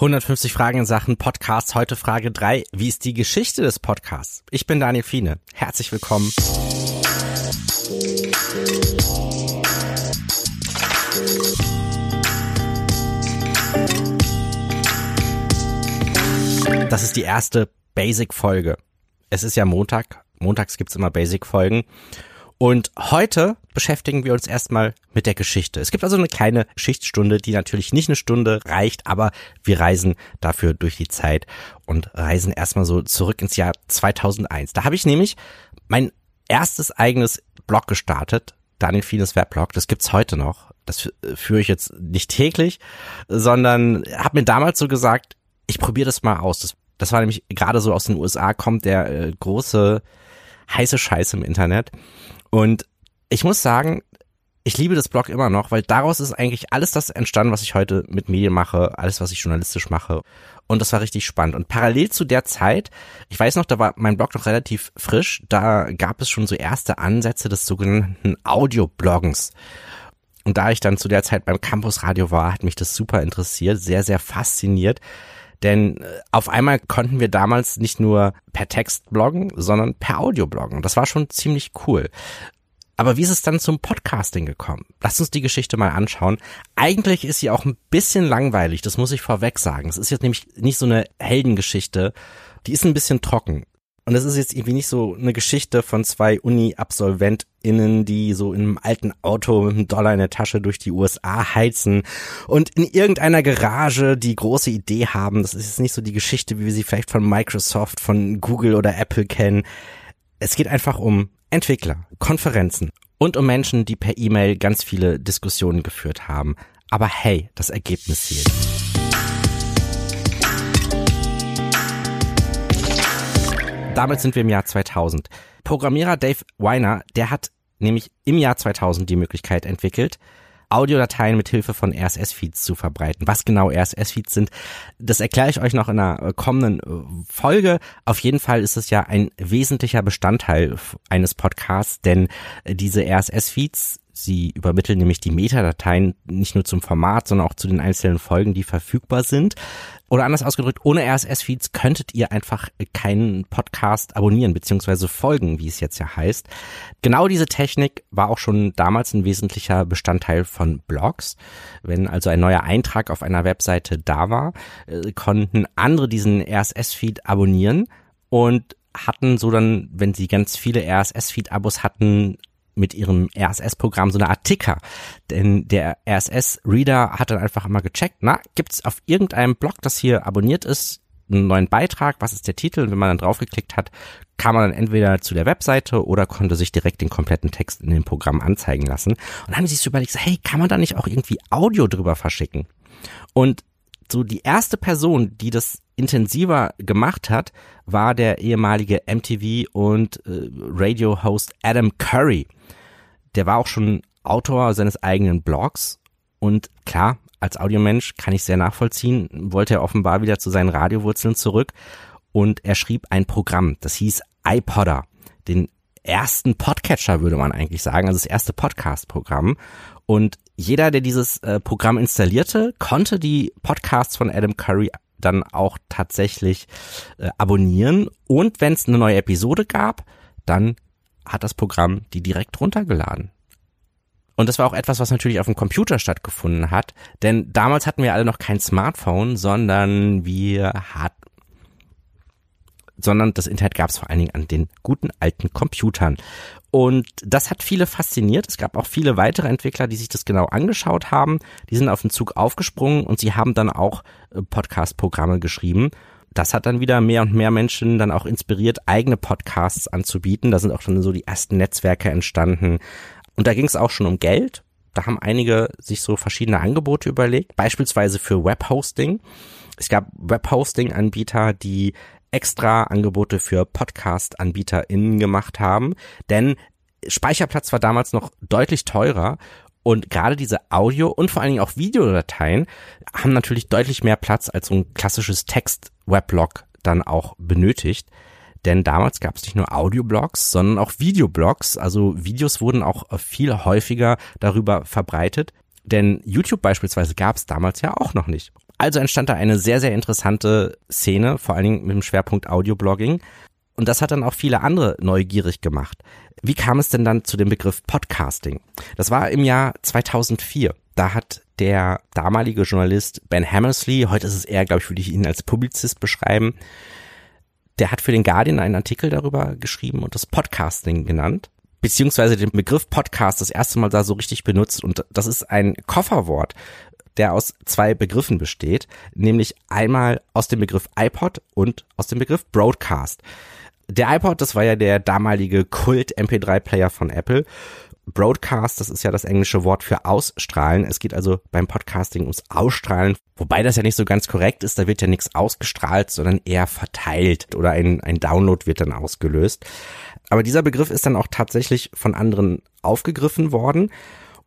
150 Fragen in Sachen Podcast. Heute Frage 3. Wie ist die Geschichte des Podcasts? Ich bin Daniel Fiene. Herzlich willkommen. Das ist die erste Basic-Folge. Es ist ja Montag. Montags gibt's immer Basic-Folgen. Und heute beschäftigen wir uns erstmal mit der Geschichte. Es gibt also eine kleine Geschichtsstunde, die natürlich nicht eine Stunde reicht, aber wir reisen dafür durch die Zeit und reisen erstmal so zurück ins Jahr 2001. Da habe ich nämlich mein erstes eigenes Blog gestartet, Daniel Fienes Weblog. Das gibt's heute noch. Das führe ich jetzt nicht täglich, sondern habe mir damals so gesagt, ich probiere das mal aus. Das, das war nämlich gerade so aus den USA kommt der äh, große heiße Scheiß im Internet. Und ich muss sagen, ich liebe das Blog immer noch, weil daraus ist eigentlich alles das entstanden, was ich heute mit Medien mache, alles, was ich journalistisch mache. Und das war richtig spannend. Und parallel zu der Zeit, ich weiß noch, da war mein Blog noch relativ frisch, da gab es schon so erste Ansätze des sogenannten Audiobloggens. Und da ich dann zu der Zeit beim Campusradio war, hat mich das super interessiert, sehr, sehr fasziniert. Denn äh, auf einmal konnten wir damals nicht nur per Text bloggen, sondern per Audio bloggen. Das war schon ziemlich cool. Aber wie ist es dann zum Podcasting gekommen? Lass uns die Geschichte mal anschauen. Eigentlich ist sie auch ein bisschen langweilig, das muss ich vorweg sagen. Es ist jetzt nämlich nicht so eine Heldengeschichte, die ist ein bisschen trocken. Und es ist jetzt irgendwie nicht so eine Geschichte von zwei Uni-AbsolventInnen, die so in einem alten Auto mit einem Dollar in der Tasche durch die USA heizen und in irgendeiner Garage die große Idee haben. Das ist jetzt nicht so die Geschichte, wie wir sie vielleicht von Microsoft, von Google oder Apple kennen. Es geht einfach um Entwickler, Konferenzen und um Menschen, die per E-Mail ganz viele Diskussionen geführt haben. Aber hey, das Ergebnis zählt. Damit sind wir im Jahr 2000. Programmierer Dave Weiner, der hat nämlich im Jahr 2000 die Möglichkeit entwickelt, Audiodateien mit Hilfe von RSS-Feeds zu verbreiten. Was genau RSS-Feeds sind, das erkläre ich euch noch in einer äh, kommenden äh, Folge. Auf jeden Fall ist es ja ein wesentlicher Bestandteil eines Podcasts, denn äh, diese RSS-Feeds Sie übermitteln nämlich die Metadateien nicht nur zum Format, sondern auch zu den einzelnen Folgen, die verfügbar sind. Oder anders ausgedrückt, ohne RSS-Feeds könntet ihr einfach keinen Podcast abonnieren bzw. folgen, wie es jetzt ja heißt. Genau diese Technik war auch schon damals ein wesentlicher Bestandteil von Blogs. Wenn also ein neuer Eintrag auf einer Webseite da war, äh, konnten andere diesen RSS-Feed abonnieren und hatten so dann, wenn sie ganz viele RSS-Feed-Abos hatten, mit ihrem RSS-Programm so eine Art Ticker. Denn der RSS-Reader hat dann einfach immer gecheckt, na, gibt's auf irgendeinem Blog, das hier abonniert ist, einen neuen Beitrag, was ist der Titel? Und wenn man dann draufgeklickt hat, kam man dann entweder zu der Webseite oder konnte sich direkt den kompletten Text in dem Programm anzeigen lassen. Und haben sie sich so überlegt, hey, kann man da nicht auch irgendwie Audio drüber verschicken? Und so die erste Person, die das intensiver gemacht hat, war der ehemalige MTV und äh, Radio-Host Adam Curry. Der war auch schon Autor seines eigenen Blogs und klar, als Audiomensch kann ich sehr nachvollziehen, wollte er offenbar wieder zu seinen Radiowurzeln zurück und er schrieb ein Programm, das hieß iPodder, den ersten Podcatcher würde man eigentlich sagen, also das erste Podcast-Programm und jeder, der dieses äh, Programm installierte, konnte die Podcasts von Adam Curry dann auch tatsächlich äh, abonnieren. Und wenn es eine neue Episode gab, dann hat das Programm die direkt runtergeladen. Und das war auch etwas, was natürlich auf dem Computer stattgefunden hat, denn damals hatten wir alle noch kein Smartphone, sondern wir hatten sondern das Internet gab es vor allen Dingen an den guten alten Computern. Und das hat viele fasziniert. Es gab auch viele weitere Entwickler, die sich das genau angeschaut haben. Die sind auf den Zug aufgesprungen und sie haben dann auch äh, Podcast-Programme geschrieben. Das hat dann wieder mehr und mehr Menschen dann auch inspiriert, eigene Podcasts anzubieten. Da sind auch schon so die ersten Netzwerke entstanden. Und da ging es auch schon um Geld. Da haben einige sich so verschiedene Angebote überlegt, beispielsweise für Webhosting. Es gab Webhosting-Anbieter, die extra Angebote für Podcast-AnbieterInnen gemacht haben, denn Speicherplatz war damals noch deutlich teurer und gerade diese Audio- und vor allen Dingen auch Videodateien haben natürlich deutlich mehr Platz als so ein klassisches Text-Weblog dann auch benötigt. Denn damals gab es nicht nur Audioblogs, sondern auch Videoblogs. Also Videos wurden auch viel häufiger darüber verbreitet. Denn YouTube beispielsweise gab es damals ja auch noch nicht. Also entstand da eine sehr, sehr interessante Szene, vor allen Dingen mit dem Schwerpunkt Audioblogging. Und das hat dann auch viele andere neugierig gemacht. Wie kam es denn dann zu dem Begriff Podcasting? Das war im Jahr 2004. Da hat der damalige Journalist Ben Hammersley, heute ist es eher, glaube ich, würde ich ihn als Publizist beschreiben, der hat für den Guardian einen Artikel darüber geschrieben und das Podcasting genannt, beziehungsweise den Begriff Podcast das erste Mal da so richtig benutzt und das ist ein Kofferwort, der aus zwei Begriffen besteht, nämlich einmal aus dem Begriff iPod und aus dem Begriff Broadcast. Der iPod, das war ja der damalige Kult MP3-Player von Apple Broadcast, das ist ja das englische Wort für ausstrahlen. Es geht also beim Podcasting ums Ausstrahlen, wobei das ja nicht so ganz korrekt ist. Da wird ja nichts ausgestrahlt, sondern eher verteilt oder ein, ein Download wird dann ausgelöst. Aber dieser Begriff ist dann auch tatsächlich von anderen aufgegriffen worden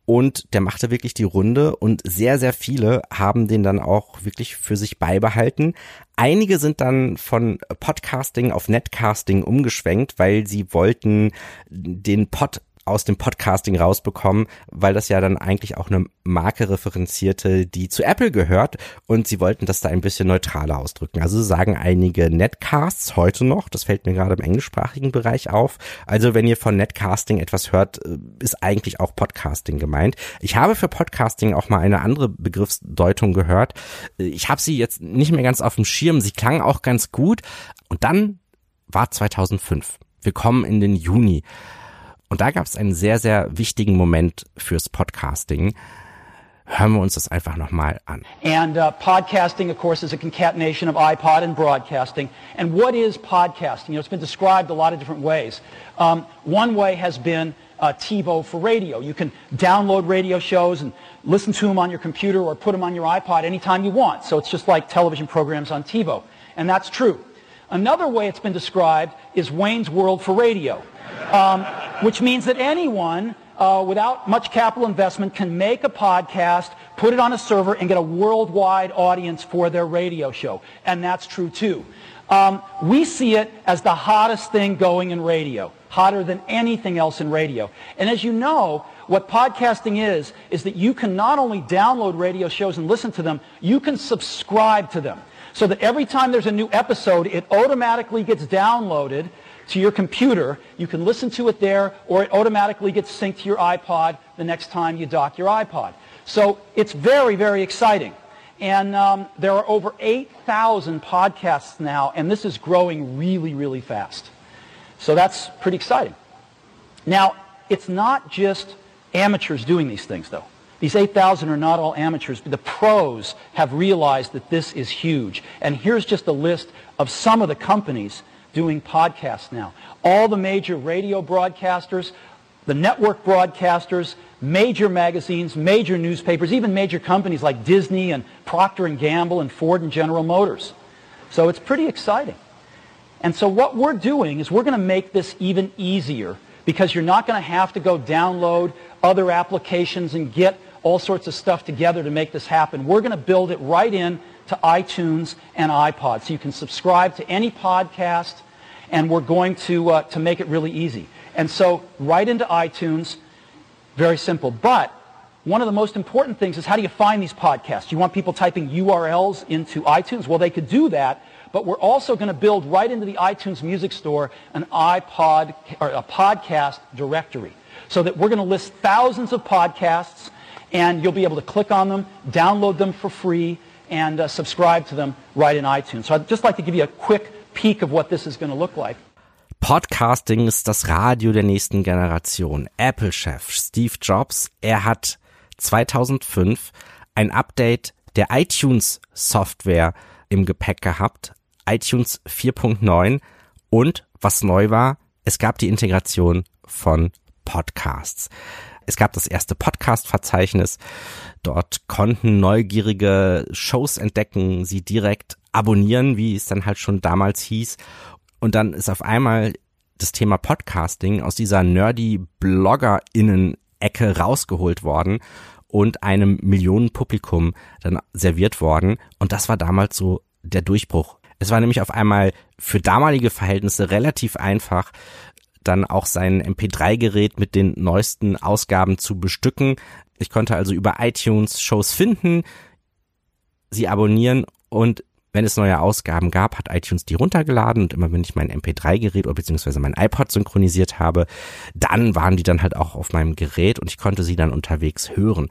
und der machte wirklich die Runde und sehr, sehr viele haben den dann auch wirklich für sich beibehalten. Einige sind dann von Podcasting auf Netcasting umgeschwenkt, weil sie wollten den Pod aus dem Podcasting rausbekommen, weil das ja dann eigentlich auch eine Marke referenzierte, die zu Apple gehört und sie wollten das da ein bisschen neutraler ausdrücken. Also sagen einige Netcasts heute noch, das fällt mir gerade im englischsprachigen Bereich auf. Also wenn ihr von Netcasting etwas hört, äh, ist eigentlich auch Podcasting gemeint. Ich habe für Podcasting auch mal eine andere Begriffsdeutung gehört. Äh, ich habe sie jetzt nicht mehr ganz auf dem Schirm, sie klang auch ganz gut und dann war 2005. Wir kommen in den Juni. Und da gab es einen sehr, sehr wichtigen Moment fürs Podcasting. Hören wir uns das einfach nochmal an. And uh, podcasting, of course, is a concatenation of iPod and broadcasting. And what is podcasting? You know, it's been described a lot of different ways. Um, one way has been uh, TiVo for radio. You can download radio shows and listen to them on your computer or put them on your iPod anytime you want. So it's just like television programs on TiVo. And that's true. Another way it's been described is Wayne's World for radio um, which means that anyone uh, without much capital investment can make a podcast, put it on a server, and get a worldwide audience for their radio show. And that's true too. Um, we see it as the hottest thing going in radio, hotter than anything else in radio. And as you know, what podcasting is, is that you can not only download radio shows and listen to them, you can subscribe to them. So that every time there's a new episode, it automatically gets downloaded to your computer. You can listen to it there, or it automatically gets synced to your iPod the next time you dock your iPod. So it's very, very exciting. And um, there are over 8,000 podcasts now, and this is growing really, really fast. So that's pretty exciting. Now, it's not just amateurs doing these things, though. These 8,000 are not all amateurs. But the pros have realized that this is huge. And here's just a list of some of the companies doing podcasts now. All the major radio broadcasters, the network broadcasters, major magazines, major newspapers, even major companies like Disney and Procter & Gamble and Ford and General Motors. So it's pretty exciting. And so what we're doing is we're going to make this even easier because you're not going to have to go download other applications and get all sorts of stuff together to make this happen. We're going to build it right in to iTunes and iPod. So you can subscribe to any podcast, and we're going to, uh, to make it really easy. And so right into iTunes, very simple. But one of the most important things is how do you find these podcasts? You want people typing URLs into iTunes? Well, they could do that, but we're also going to build right into the iTunes Music Store an iPod or a podcast directory so that we're going to list thousands of podcasts and you'll be able to click on them, download them for free, and uh, subscribe to them right in iTunes. So I'd just like to give you a quick peek of what this is going to look like. Podcasting ist das Radio der nächsten Generation. Apple-Chef Steve Jobs, er hat 2005 ein Update der iTunes-Software im Gepäck gehabt, iTunes 4.9 und was neu war, es gab die Integration von Podcasts. Es gab das erste Podcast-Verzeichnis. Dort konnten neugierige Shows entdecken, sie direkt abonnieren, wie es dann halt schon damals hieß. Und dann ist auf einmal das Thema Podcasting aus dieser nerdy Blogger-Innen-Ecke rausgeholt worden und einem Millionenpublikum dann serviert worden. Und das war damals so der Durchbruch. Es war nämlich auf einmal für damalige Verhältnisse relativ einfach, dann auch sein MP3-Gerät mit den neuesten Ausgaben zu bestücken. Ich konnte also über iTunes Shows finden, sie abonnieren und wenn es neue Ausgaben gab, hat iTunes die runtergeladen und immer wenn ich mein MP3-Gerät oder beziehungsweise mein iPod synchronisiert habe, dann waren die dann halt auch auf meinem Gerät und ich konnte sie dann unterwegs hören.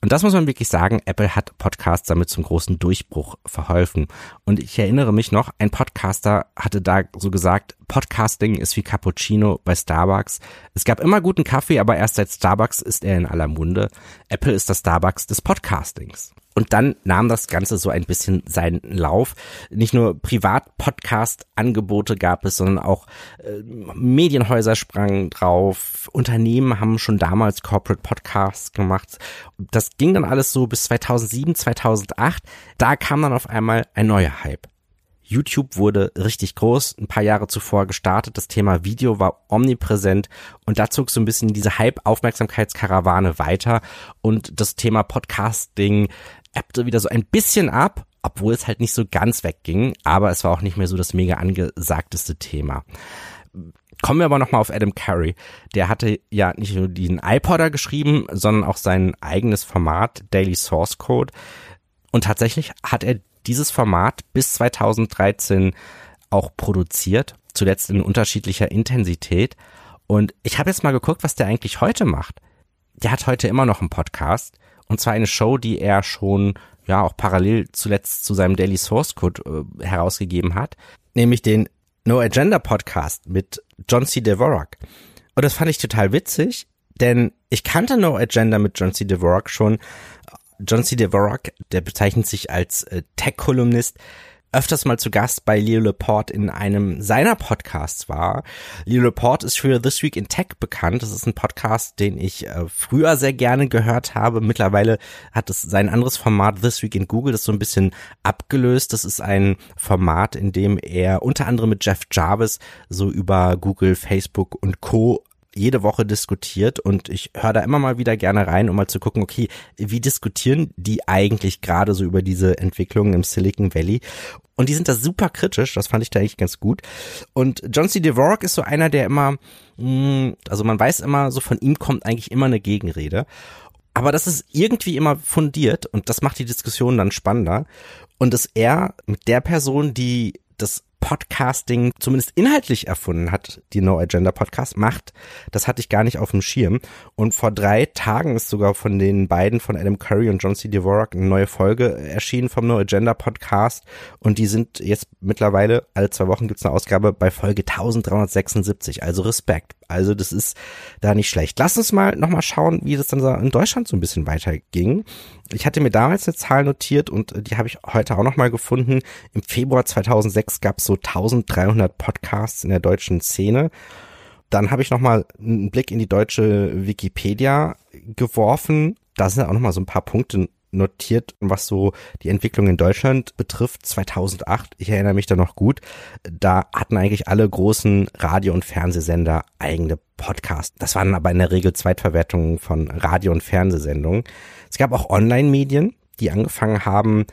Und das muss man wirklich sagen, Apple hat Podcasts damit zum großen Durchbruch verholfen. Und ich erinnere mich noch, ein Podcaster hatte da so gesagt, Podcasting ist wie Cappuccino bei Starbucks. Es gab immer guten Kaffee, aber erst seit Starbucks ist er in aller Munde. Apple ist das Starbucks des Podcastings. Und dann nahm das Ganze so ein bisschen seinen Lauf. Nicht nur Privat-Podcast-Angebote gab es, sondern auch äh, Medienhäuser sprangen drauf. Unternehmen haben schon damals Corporate Podcasts gemacht. Das ging dann alles so bis 2007, 2008. Da kam dann auf einmal ein neuer Hype. YouTube wurde richtig groß, ein paar Jahre zuvor gestartet. Das Thema Video war omnipräsent und da zog so ein bisschen diese Hype-Aufmerksamkeitskarawane weiter und das Thema Podcasting ebbte wieder so ein bisschen ab, obwohl es halt nicht so ganz wegging, aber es war auch nicht mehr so das mega angesagteste Thema. Kommen wir aber nochmal auf Adam Curry. Der hatte ja nicht nur den iPodder geschrieben, sondern auch sein eigenes Format, Daily Source Code. Und tatsächlich hat er dieses Format bis 2013 auch produziert, zuletzt in unterschiedlicher Intensität. Und ich habe jetzt mal geguckt, was der eigentlich heute macht. Der hat heute immer noch einen Podcast und zwar eine Show, die er schon ja auch parallel zuletzt zu seinem Daily Source Code äh, herausgegeben hat, nämlich den No Agenda Podcast mit John C. Dvorak. Und das fand ich total witzig, denn ich kannte No Agenda mit John C. Dvorak schon. John C. Dvorak, der bezeichnet sich als äh, Tech-Kolumnist, öfters mal zu Gast bei Leo Laporte in einem seiner Podcasts war. Leo Laporte ist für This Week in Tech bekannt. Das ist ein Podcast, den ich äh, früher sehr gerne gehört habe. Mittlerweile hat es sein anderes Format This Week in Google, das so ein bisschen abgelöst. Das ist ein Format, in dem er unter anderem mit Jeff Jarvis so über Google, Facebook und Co jede Woche diskutiert und ich höre da immer mal wieder gerne rein, um mal zu gucken, okay, wie diskutieren die eigentlich gerade so über diese Entwicklungen im Silicon Valley? Und die sind da super kritisch, das fand ich da eigentlich ganz gut. Und John C. Dvorak ist so einer, der immer, mm, also man weiß immer, so von ihm kommt eigentlich immer eine Gegenrede. Aber das ist irgendwie immer fundiert und das macht die Diskussion dann spannender. Und dass er mit der Person, die das Podcasting zumindest inhaltlich erfunden hat, die No Agenda Podcast macht. Das hatte ich gar nicht auf dem Schirm. Und vor drei Tagen ist sogar von den beiden, von Adam Curry und John C. Dvorak, eine neue Folge erschienen vom No Agenda Podcast. Und die sind jetzt mittlerweile, alle zwei Wochen gibt's eine Ausgabe bei Folge 1376. Also Respekt. Also das ist da nicht schlecht. Lass uns mal nochmal schauen, wie das dann in Deutschland so ein bisschen weiterging. Ich hatte mir damals eine Zahl notiert und die habe ich heute auch nochmal gefunden. Im Februar 2006 gab es so 1300 Podcasts in der deutschen Szene. Dann habe ich nochmal einen Blick in die deutsche Wikipedia geworfen. Da sind auch nochmal so ein paar Punkte notiert, was so die Entwicklung in Deutschland betrifft. 2008, ich erinnere mich da noch gut, da hatten eigentlich alle großen Radio- und Fernsehsender eigene Podcasts. Das waren aber in der Regel Zweitverwertungen von Radio- und Fernsehsendungen. Es gab auch Online-Medien, die angefangen haben,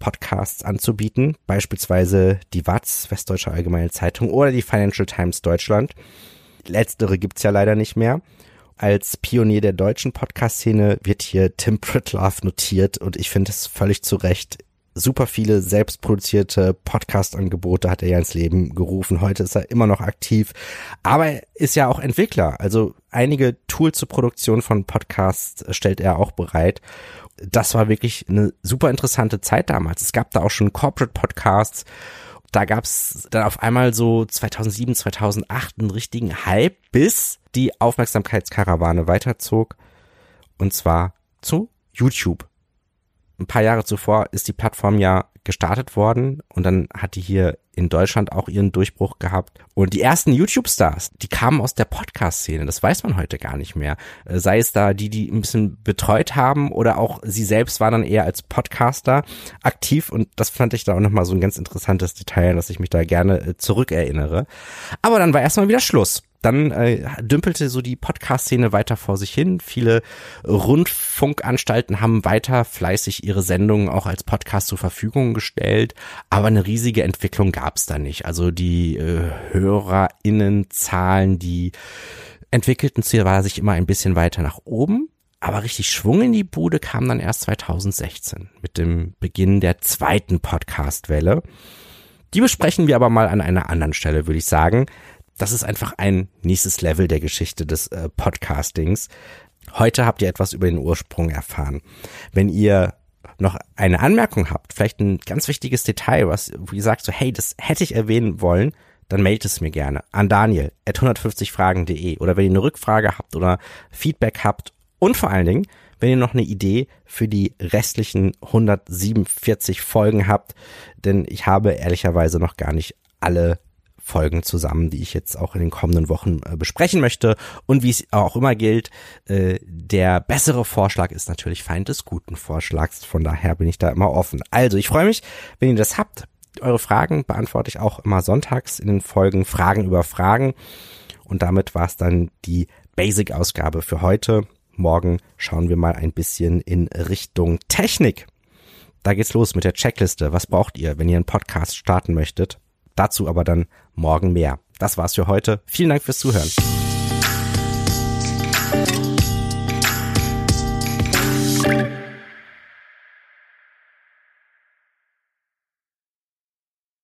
Podcasts anzubieten, beispielsweise die WAZ, Westdeutsche Allgemeine Zeitung oder die Financial Times Deutschland. Letztere gibt's ja leider nicht mehr. Als Pionier der deutschen Podcast-Szene wird hier Tim Pritloff notiert und ich finde es völlig zu Recht. Super viele selbstproduzierte Podcast-Angebote hat er ja ins Leben gerufen. Heute ist er immer noch aktiv, aber er ist ja auch Entwickler. Also einige Tools zur Produktion von Podcasts stellt er auch bereit das war wirklich eine super interessante Zeit damals. Es gab da auch schon Corporate Podcasts. Da gab's dann auf einmal so 2007, 2008 einen richtigen Hype, bis die Aufmerksamkeitskarawane weiterzog. Und zwar zu YouTube. Ein paar Jahre zuvor ist die Plattform ja gestartet worden und dann hat die hier in Deutschland auch ihren Durchbruch gehabt. Und die ersten YouTube-Stars, die kamen aus der Podcast-Szene. Das weiß man heute gar nicht mehr. Äh, sei es da die, die ein bisschen betreut haben oder auch sie selbst waren dann eher als Podcaster aktiv. Und das fand ich da auch nochmal so ein ganz interessantes Detail, dass ich mich da gerne äh, zurückerinnere. Aber dann war erstmal wieder Schluss dann äh, dümpelte so die Podcast-Szene weiter vor sich hin. Viele Rundfunkanstalten haben weiter fleißig ihre Sendungen auch als Podcast zur Verfügung gestellt, aber eine riesige Entwicklung gab es da nicht. Also die äh, HörerInnenzahlen, die entwickelten sich immer ein bisschen weiter nach oben. Aber richtig Schwung in die Bude kam dann erst 2016 mit dem Beginn der zweiten Podcast-Welle. Die besprechen wir aber mal an einer anderen Stelle, würde ich sagen. Das ist einfach ein nächstes Level der Geschichte des äh, Podcastings. Heute habt ihr etwas über den Ursprung erfahren. Wenn ihr noch eine Anmerkung habt, vielleicht ein ganz wichtiges Detail, was, wo ihr sagt so, hey, das hätte ich erwähnen wollen, dann meldet es mir gerne an daniel at 150fragen.de oder wenn ihr eine Rückfrage habt oder Feedback habt und vor allen Dingen, wenn ihr noch eine Idee für die restlichen 147 Folgen habt, denn ich habe ehrlicherweise noch gar nicht alle Folgen zusammen, die ich jetzt auch in den kommenden Wochen äh, besprechen möchte. Und wie es auch immer gilt, äh, der bessere Vorschlag ist natürlich Feind des guten Vorschlags. Von daher bin ich da immer offen. Also, ich freue mich, wenn ihr das habt. Eure Fragen beantworte ich auch immer sonntags in den Folgen Fragen über Fragen. Und damit war es dann die Basic-Ausgabe für heute. Morgen schauen wir mal ein bisschen in Richtung Technik. Da geht's los mit der Checkliste. Was braucht ihr, wenn ihr einen Podcast starten möchtet? Dazu aber dann morgen mehr. Das war's für heute. Vielen Dank fürs Zuhören. Musik